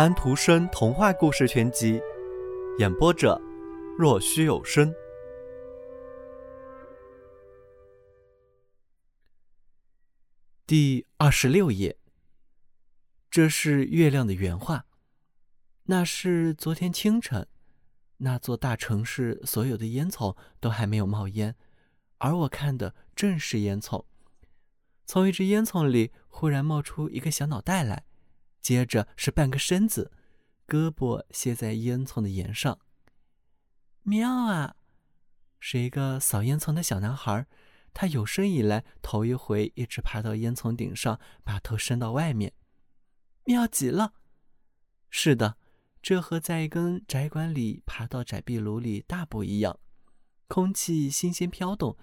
安徒生童话故事全集，演播者：若虚有声。第二十六页。这是月亮的原话。那是昨天清晨，那座大城市所有的烟囱都还没有冒烟，而我看的正是烟囱。从一只烟囱里忽然冒出一个小脑袋来。接着是半个身子，胳膊歇在烟囱的沿上。妙啊！是一个扫烟囱的小男孩，他有生以来头一回一直爬到烟囱顶上，把头伸到外面。妙极了！是的，这和在一根窄管里爬到窄壁炉里大不一样。空气新鲜飘动，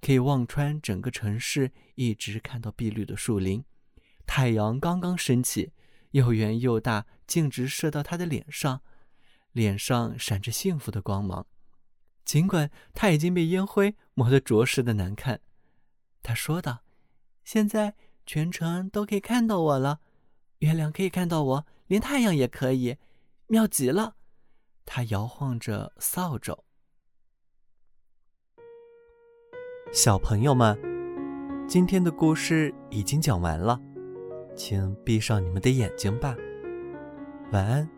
可以望穿整个城市，一直看到碧绿的树林。太阳刚刚升起。又圆又大，径直射到他的脸上，脸上闪着幸福的光芒。尽管他已经被烟灰磨得着实的难看，他说道：“现在全城都可以看到我了，月亮可以看到我，连太阳也可以，妙极了。”他摇晃着扫帚。小朋友们，今天的故事已经讲完了。请闭上你们的眼睛吧，晚安。